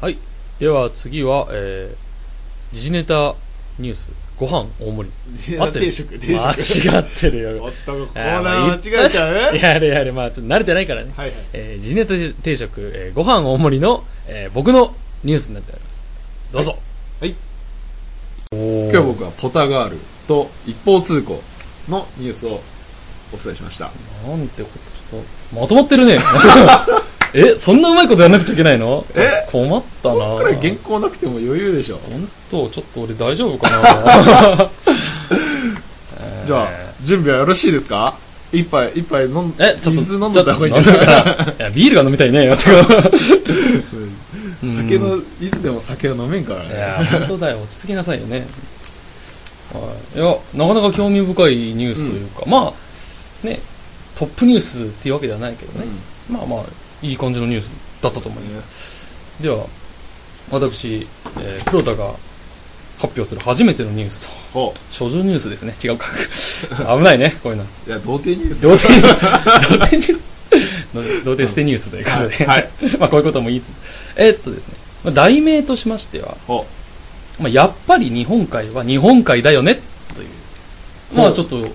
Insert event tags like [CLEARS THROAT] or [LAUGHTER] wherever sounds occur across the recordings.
はい。では次は、えー、時事ネタニュース、ご飯大盛り。合ってる定食定食間違ってるよ。おっとコあーナー間違えちゃう？はいやれやれ、まあちょっと慣れてないからね。はいえー、時事ネタ定食、えー、ご飯大盛りの、えー、僕のニュースになっております。どうぞ。はいおー今日僕はポタガールと一方通行のニュースをお伝えしましたなんてこと、ちょっと、まとまってるね。[LAUGHS] え、そんなうまいことやんなくちゃいけないの？え？困ったなこれ原稿なくても余裕でしょ本当ちょっと俺大丈夫かな [LAUGHS] じゃあ準備はよろしいですか？一杯一杯飲んえ、ちょっと、水飲んだ方がいい飲んだから。いや、ビールが飲みたいね。[LAUGHS] 酒のいつでも酒を飲めんからいねや、本当だよ。落ち着きなさいよね。はい。いや、なかなか興味深いニュースというか、まあ、ね、トップニュースっていうわけではないけどね。まあまあ、いい感じのニュースだったと思います。では、私、えー黒田が発表する初めてのニュースと、ほ処女ニュースですね。違うか。[LAUGHS] 危ないね、こういうの。ういや童貞ニュース。童貞ニュース、童貞ニュース、[LAUGHS] 童貞捨てニュースということで、はい。[LAUGHS] まあこういうことも言いつつ、えーっとですね、まあ題名としましては、ほまあ、やっぱり日本海は日本海だよね、という、まあちょっと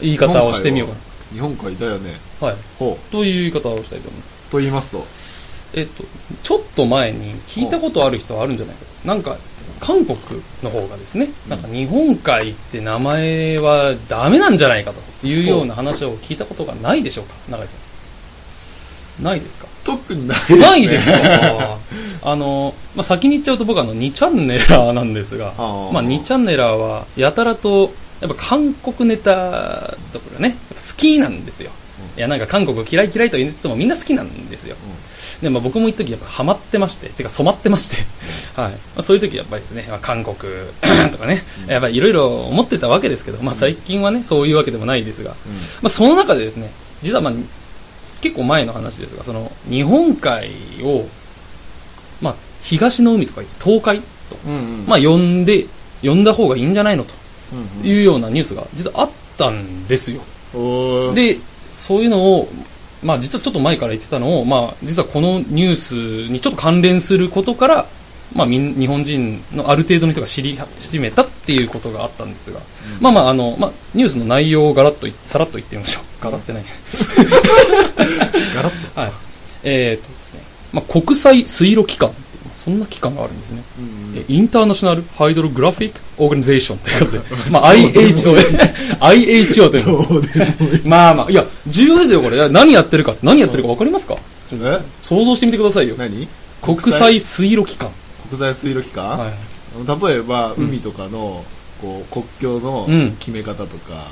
言い方をしてみようかう日本海だよね。な。はい。ほという言い方をしたいと思います。うと言いますと。えっと、ちょっと前に聞いたことある人はあるんじゃない？かと。なんか、韓国の方がですね、なんか日本海って名前はダメなんじゃないかというような話を聞いたことがないでしょうか、永井さん。ないですか？特にないですね。ないですか？[LAUGHS] あの、まあ、先に言っちゃうと僕はあの2チャンネラーなんですが、まあ、2チャンネラーはやたらとやっぱ韓国ネタとかがね好きなんですよ、いやなんか韓国嫌い嫌いと言いつつもみんな好きなんですよ、でまあ、僕も一時やっぱハマってましててか染まってまして、はい。まあ、そういう時やっぱりですね、まあ、韓国 [CLEARS THROAT] とかね、やっぱりいろいろ思ってたわけですけど、まあ、最近はねそういうわけでもないですが、まあ、その中でですね実はまあ結構前の話ですがその日本海を、まあ、東の海とか東海と、うんうん。まあ、呼んで呼んだ方がいいんじゃないのとうんうん。いうようなニュースが実はあったんですよ。でそういうのをまあ実はちょっと前から言ってたのをまあ実はこのニュースにちょっと関連することからまあ、みん日本人のある程度の人が知り始めたっていうことがあったんですが、まあまああの、まあ、ニュースの内容をガラッといさらっと言ってみましょう。ガラってない。[LAUGHS] ガラッと。はい。えーっとですね、まあ、国際水路機関そんな機関があるんですね。えインターナショナルハイドログラフィックオーガニゼーションということで、[LAUGHS] まあ、IHO、IHO [LAUGHS] とい。うまあまあ、いや、重要ですよ、これ。何やってるか、何やってるか分かりますか？え？想像してみてくださいよ。何？国際水路機関。国際水路機関、はい。例えば海とかの、こう国境のうん。決め方とか、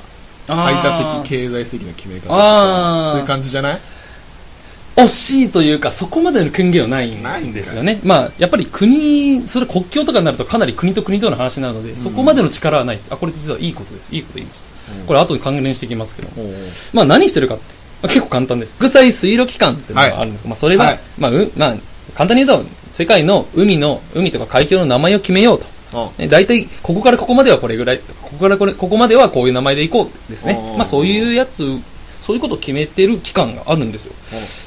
あ排ー他的経済的な決め方とかそういう感じじゃない？惜しいというか、そこまでの権限はないんですよね。まあ、やっぱり国、それ国境とかになるとかなり国と国との話になるので、そこまでの力はない。あ、これ実はいいことです。いいこと言いました。うんこれ後に関連していきますけども。まあ何してるかって、まあ、結構簡単です。国際水路機関っていうのがあるんですが、まあそれは、はいまあ、う、まあ、簡単に言うと、世界の海の、海とか海峡の名前を決めようと。ね大体、ここからここまではこれぐらい、ここからこれ、ここまではこういう名前でいこうですねまあそういうやつ、そういうことを決めてる機関があるんですよ。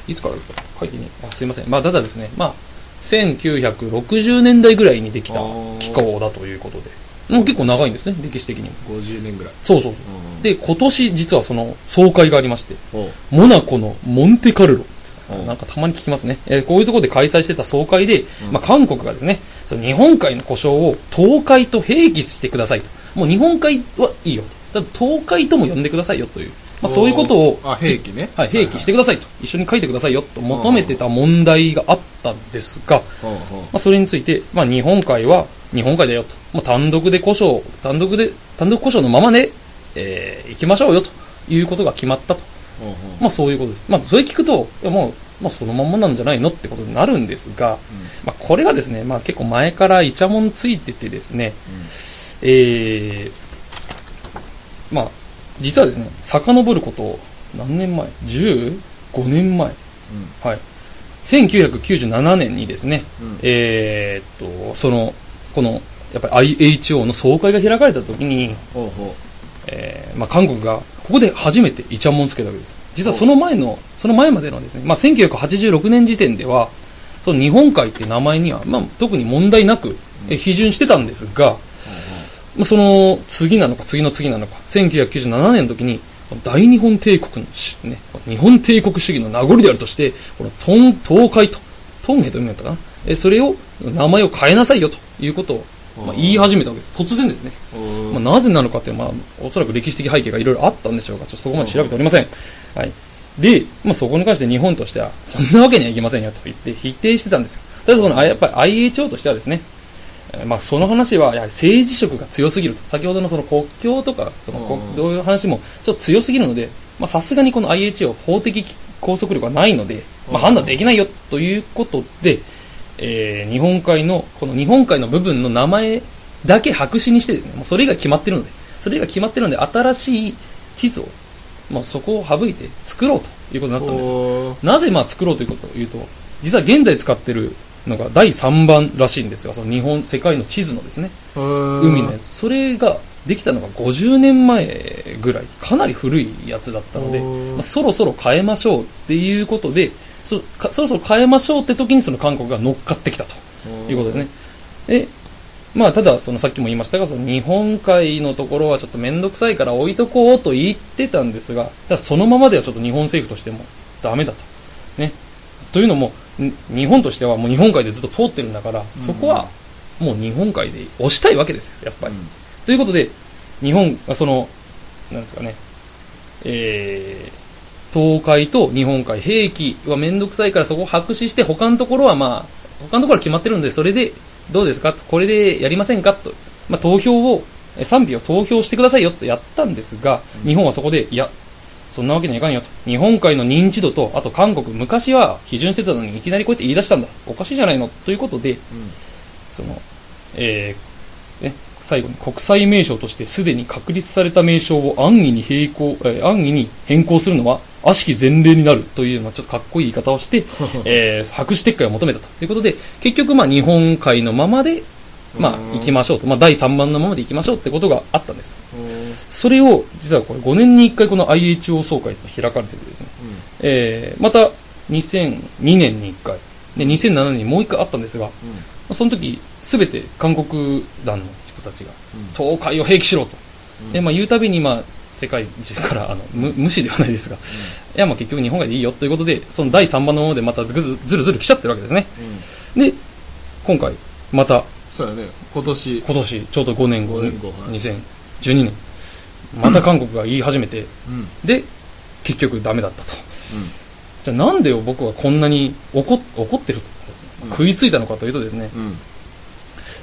いつからですか？書いてね。あ、すいません。まあただですね、まあ、1960年代ぐらいにできた機構だということで。もう結構長いんですね、歴史的にも。50年ぐらいそうそうそう。で、今年実はその総会がありまして、モナコのモンテカルロ。うんなんかたまに聞きますね。えーこういうところで開催してた総会で、まあ、韓国がですね、その日本海の故障を東海と併記してくださいと。もう日本海はいいよと。ただ東海とも呼んでくださいよという。まあ、そういうことを、あ兵器ねはい、併記してくださいと。一緒に書いてくださいよと求めてた問題があったんですが、まあ、それについて、まあ、日本海は日本海だよと。もう単独で故障、単独で、単独故障のままで、えー行きましょうよということが決まったと。まあそういうことです。まあそれ聞くと、いやもう、まあそのままなんじゃないのってことになるんですが、まあこれがですね、まあ結構前からイチャモンついててですね、えー、まあ実はですね、遡ること何年前 ?15 年前。はい。1997年にですね、うんえーっと、その、この、やっぱり IHO の総会が開かれた時に、おうおうえーまあ、韓国がここで初めてイチャモンつけたわけです実はその前のその前までのですね、まあ、1986年時点ではその日本海って名前には、まあ、特に問題なく、え批准してたんですが、まあ、その次なのか次の次なのか、1997年の時に、大日本帝国のし、ね、日本帝国主義の名残であるとして、このトン東海と、トンヘと読みだったかな、えそれを、名前を変えなさいよということを、まあ、言い始めたわけです。突然ですね。まあ、なぜなのかって、まあ、おそらく歴史的背景がいろいろあったんでしょうが、ちょっとそこまで調べておりません。はい。で、まあ、そこに関して日本としては、そんなわけにはいきませんよと言って否定してたんですよ。ただその、あやっぱり IHO としてはですね、えーまあ、その話は、やはり政治色が強すぎると。先ほどのその国境とか、そのこうんどういう話もちょっと強すぎるので、まあ、さすがにこの IHO 法的拘束力がないので、まあ、うん判断できないよということで、えー日本海の、この日本海の部分の名前だけ白紙にしてですね、もうそれが決まってるので、それが決まってるので、新しい地図を、まあ、そこを省いて作ろうということになったんですなぜまあ作ろうということを言うと、実は現在使ってるのが第3番らしいんですが、その日本、世界の地図のですね、海海のやつ。それができたのが50年前ぐらい、かなり古いやつだったので、まあ、そろそろ変えましょうっていうことで、そかそろそろ変えましょうって時にその韓国が乗っかってきたということですね。で、まあ、ただ、そのさっきも言いましたが、その日本海のところはちょっとめんどくさいから置いとこうと言ってたんですが、ただそのままではちょっと日本政府としてもダメだと。ね。というのも、ん日本としてはもう日本海でずっと通ってるんだから、そこはもう日本海で押したいわけですよ、やっぱり。ということで、日本、あその、なんですかね、えー、東海と日本海、兵器はめんどくさいからそこを白紙して、他のところはまあ、他のところは決まってるんで、それでどうですか？とこれでやりませんか？と、まあ、投票を、え賛否を投票してくださいよとやったんですが、日本はそこで、いや、そんなわけにはいかんよと。日本海の認知度と、あと韓国、昔は批准してたのにいきなりこうやって言い出したんだ。おかしいじゃないのということで、その、えーね、最後に国際名称としてすでに確立された名称を安易に並行、えー安易に変更するのは悪しき前例になるという、まあ、ちょっとかっこいい言い方をして、えー白紙撤回を求めたということで、結局、まあ、日本海のままで、まあ、行きましょうと。まあ、第3番のままで行きましょうってことがあったんです。よ。それを、実はこれ5年に1回この IHO 総会って開かれててですね、えーまた2002年に1回、で、2007年にもう1回あったんですが、まあその時、すべて韓国団の人たちが、東海を併記しろと。で、まあ、言うたびに、まあ、世界中から、あの、無無視ではないですが、いや、まあ、結局日本海でいいよということで、その第3番のままでまたずるずる来ちゃってるわけですね。で、今回、また、そうやね。今年。今年、ちょうど5年後、5年後はい。2012年、また韓国が言い始めて、うん。で、結局ダメだったと。じゃあなんで僕はこんなに怒っ怒ってると、うん。食いついたのかというとですね、うん。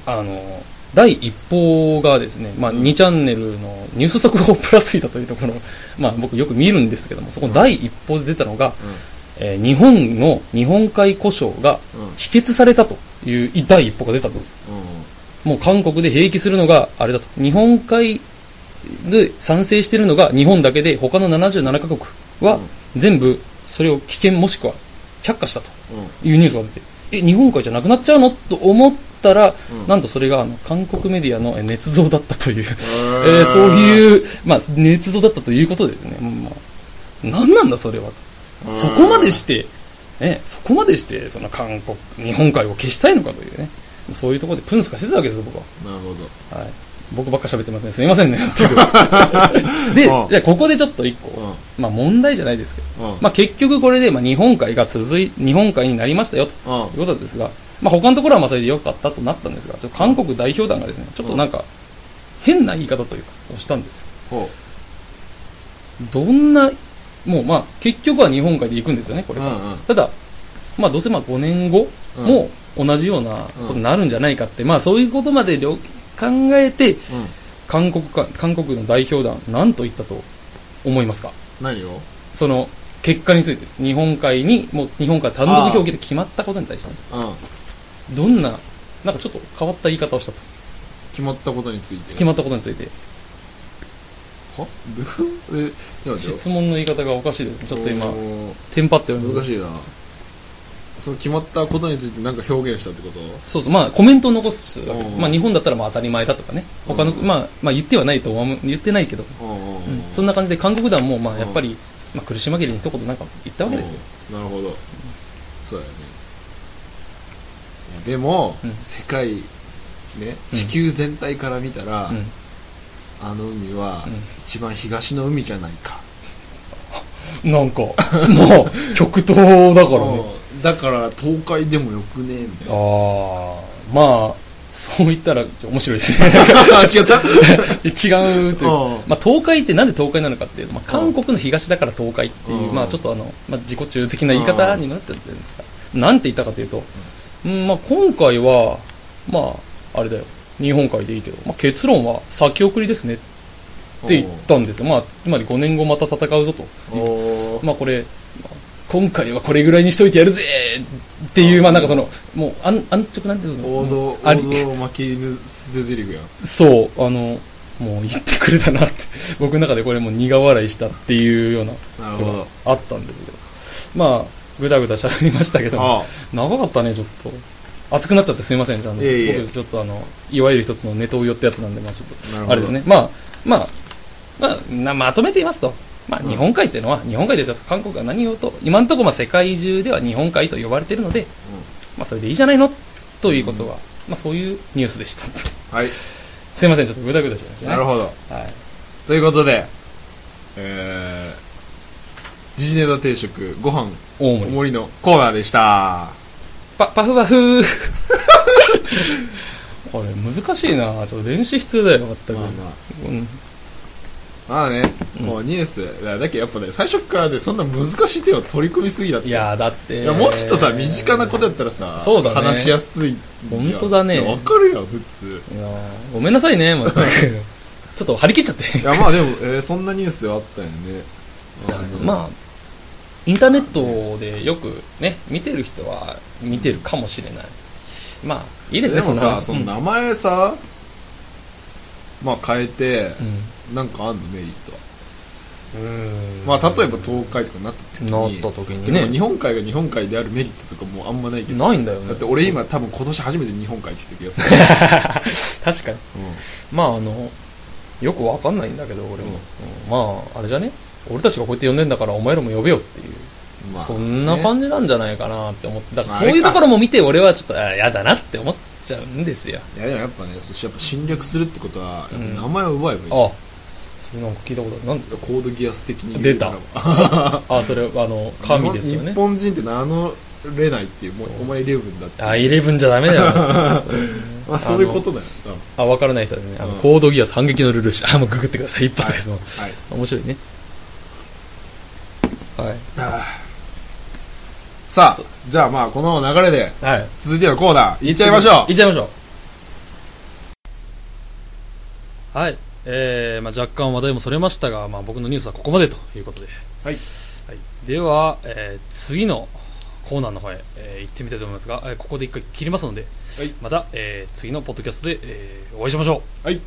あの、第一報がですね、まあ、2チャンネルのニュース速報プラスイータというところ、まあ、僕よく見るんですけども、そこの第一報で出たのが、えー日本の日本海故障がうん。否決されたという第一報が出たんですよ。もう韓国で併記するのがあれだと。日本海で賛成してるのが日本だけで、他の77カ国は全部それを危険もしくは却下したと。いうニュースが出て、え、日本海じゃなくなっちゃうの？と思ったら、うん。なんとそれがあの韓国メディアのえ捏造だったという、ええーそういう、まあ、捏造だったということでですね、まあ、何なんだそれは。そこまでして、ね、そこまでして、その韓国、日本海を消したいのかというね、そういうところでプンスカしてたわけですよ、僕は。なるほど。はい。僕ばっか喋ってますね。すみませんね。[LAUGHS] で、じうん。ゃあここでちょっと一個、うん。まあ問題じゃないですけど、うん。まあ結局これで、まあ日本海が続い、日本海になりましたよ、と。うん。いうことですが、まあ他のところはまあそれで良かったとなったんですが、ちょっと韓国代表団がですね、ちょっとなんか、変な言い方というか、をしたんですよ。ほどんな、もうまあ結局は日本海で行くんですよね、これ。から。うんうん。ただ、まあどうせまあ5年後うん。も同じようなことになるんじゃないかって、まあそういうことまで了考えて、韓国か、韓国の代表団、何と言ったと思いますか？何を？その結果についてです。日本海に、もう日本海単独表記で決まったことに対して、うん。どんな、なんかちょっと変わった言い方をしたと。決まったことについて。決まったことについて。は？[LAUGHS] えちょっと待ってよ。質問の言い方がおかしいです。ちょっと今テンパって難しいな。その決まったことについて何か表現したってこと？そうそう、まあコメントを残すまあ日本だったらまあ当たり前だとかね。他の、うん。まあ、まあ言ってはないと思う、言ってないけど、そんな感じで韓国団もまあやっぱり、まあ苦し紛れに一言なんか言ったわけですよ。うん。なるほど。そうやね。でも、うん。世界ねうん地球全体から見たら、うんあの海はうん。一番東の海じゃないか、なんか、もう、[LAUGHS] 極東だからね。う。んだから東海でもよくね？みたいなああ、まあ、そう言ったら面白いですね。[LAUGHS] 違った？[LAUGHS] 違うといううん。まあ、東海ってなんで東海なのかっていうと、まあ、韓国の東だから東海っていう、うん。まあ、ちょっとあの、まあ、自己中的な言い方になってるんですが、なんて言ったかというと、うん、まあ、今回は、まあ、あれだよ、日本海でいいけど、まあ、結論は先送りですねって言ったんですよ。まあ、つまり5年後また戦うぞと。まあ、これ、まあ今回はこれぐらいにしといてやるぜっていう、まあ、なんかその、もう、安安直なんていうの？王道王あり。道負け犬捨て台詞やん。そう、あの、もう言ってくれたなって、[LAUGHS] 僕の中でこれもう苦笑いしたっていうようななるほど。あったんですけど、まあ、ぐだぐだしゃべりましたけど、あ。長かったね、ちょっと。熱くなっちゃってすいません、ちゃんと。い僕ちょっとあの、いわゆる一つのネトウヨってやつなんで、まあちょっと、あれですね。まあ、まあ、まあ、なまとめて言いますと、まあうん日本海っていうのは、日本海ですよ。韓国が何をと、今のところまあ世界中では日本海と呼ばれているので、まあそれでいいじゃないの？ということは、まあそういうニュースでしたと。はいすいません、ちょっとぐだぐだしましたね。なるほどはい。ということでえー時事ネタ定食ご飯。大盛りのコーナーでしたパ、パフパフこれ難しいな。ちょっと練習必要だよ、全く。まあまあ。うん。まあね、うん。もうニュース。だだけどやっぱね最初からねそんな難しい手を取り組みすぎだって。いやだって。いやもうちょっとさ身近なことやったらさそうだね。話しやすい本当だね。わかるよ普通。いやごめんなさいね、全く。[LAUGHS] ちょっと張り切っちゃって。いやまあでも、えーそんなニュースあったよね。まあ、インターネットでよくね、見てる人は見てるかもしれない。まあ、いいですね、でもさその名前さ、まあ変えてうん。なんかあんのメリットはうんまあ例えば東海とかなった時になった時にでもね日本海が日本海であるメリットとかもうあんまないけどないんだよね。だって俺今多分今年初めて日本海って言った気がする、[LAUGHS] 確かに。まああの、よくわかんないんだけど、俺も。うんまあ、あれじゃね？俺たちがこうやって呼んでんだからお前らも呼べよっていう。うんまあそんなね感じなんじゃないかなって思って。だからまあそういうところも見て俺はちょっと、あやだなって思っちゃうんですよ。いやでもやっぱねそしてやっぱ侵略するってことはやっぱうん名前を奪えばいい、あ、それなんか聞いたことある。なんコードギアス的に出たあ [LAUGHS] あ、それ、あの、神ですよね日。本人って名乗れないっていうもうそうお前イレブンだってあ、イレブンじゃダメだよ。[LAUGHS] まあそういうことだよあ、わからない人はね、あの、うんコードギアス反撃のルールし、あ、もうググってください。一発ですもん。はい面白いね。はい。さあじゃあまあこの流れではい。続いてのコーナーいっちゃいましょういっちゃいましょう。はい。えー、まあ若干話題もそれましたが、まあ僕のニュースはここまでということで。はいはい。では、えー、次のコーナーの方へ、えー行ってみたいと思いますが、えーここで一回切りますので、はいまた、えー、次のポッドキャストで、えーお会いしましょう。はい